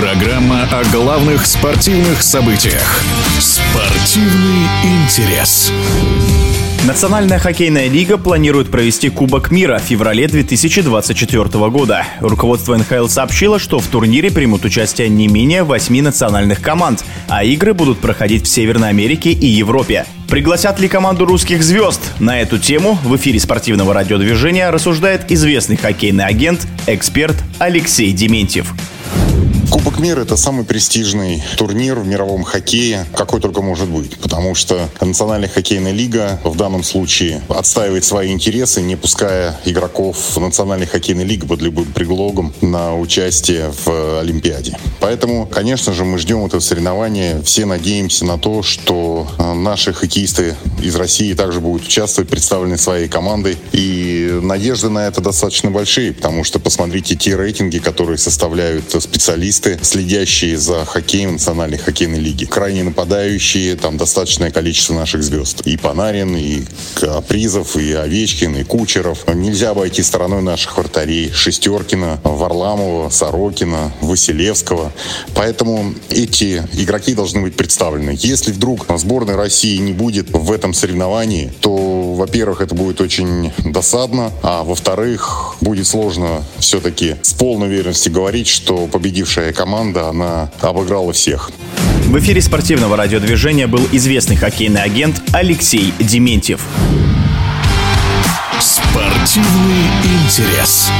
Программа о главных спортивных событиях. Спортивный интерес. Национальная хоккейная лига планирует провести Кубок мира в феврале 2024 года. Руководство НХЛ сообщило, что в турнире примут участие не менее восьми национальных команд, а игры будут проходить в Северной Америке и Европе. Пригласят ли команду русских звезд? На эту тему в эфире спортивного радиодвижения рассуждает известный хоккейный агент, эксперт Алексей Дементьев. Кубок мира – это самый престижный турнир в мировом хоккее, какой только может быть. Потому что Национальная хоккейная лига в данном случае отстаивает свои интересы, не пуская игроков Национальной хоккейной лиги под любым предлогом на участие в Олимпиаде. Поэтому, конечно же, мы ждем этого соревнования. Все надеемся на то, что э, наши хоккеисты из России также будут участвовать, представлены своей командой. И надежды на это достаточно большие, потому что посмотрите те рейтинги, которые составляют специалисты следящие за хоккеем Национальной хоккейной лиги. Крайне нападающие, там достаточное количество наших звезд. И Панарин, и Призов, и Овечкин, и Кучеров. Нельзя обойти стороной наших вратарей. Шестеркина, Варламова, Сорокина, Василевского. Поэтому эти игроки должны быть представлены. Если вдруг сборная России не будет в этом соревновании, то, во-первых, это будет очень досадно, а во-вторых, будет сложно все-таки с полной уверенностью говорить, что победившая команда, она обыграла всех. В эфире спортивного радиодвижения был известный хоккейный агент Алексей Дементьев. Спортивный интерес.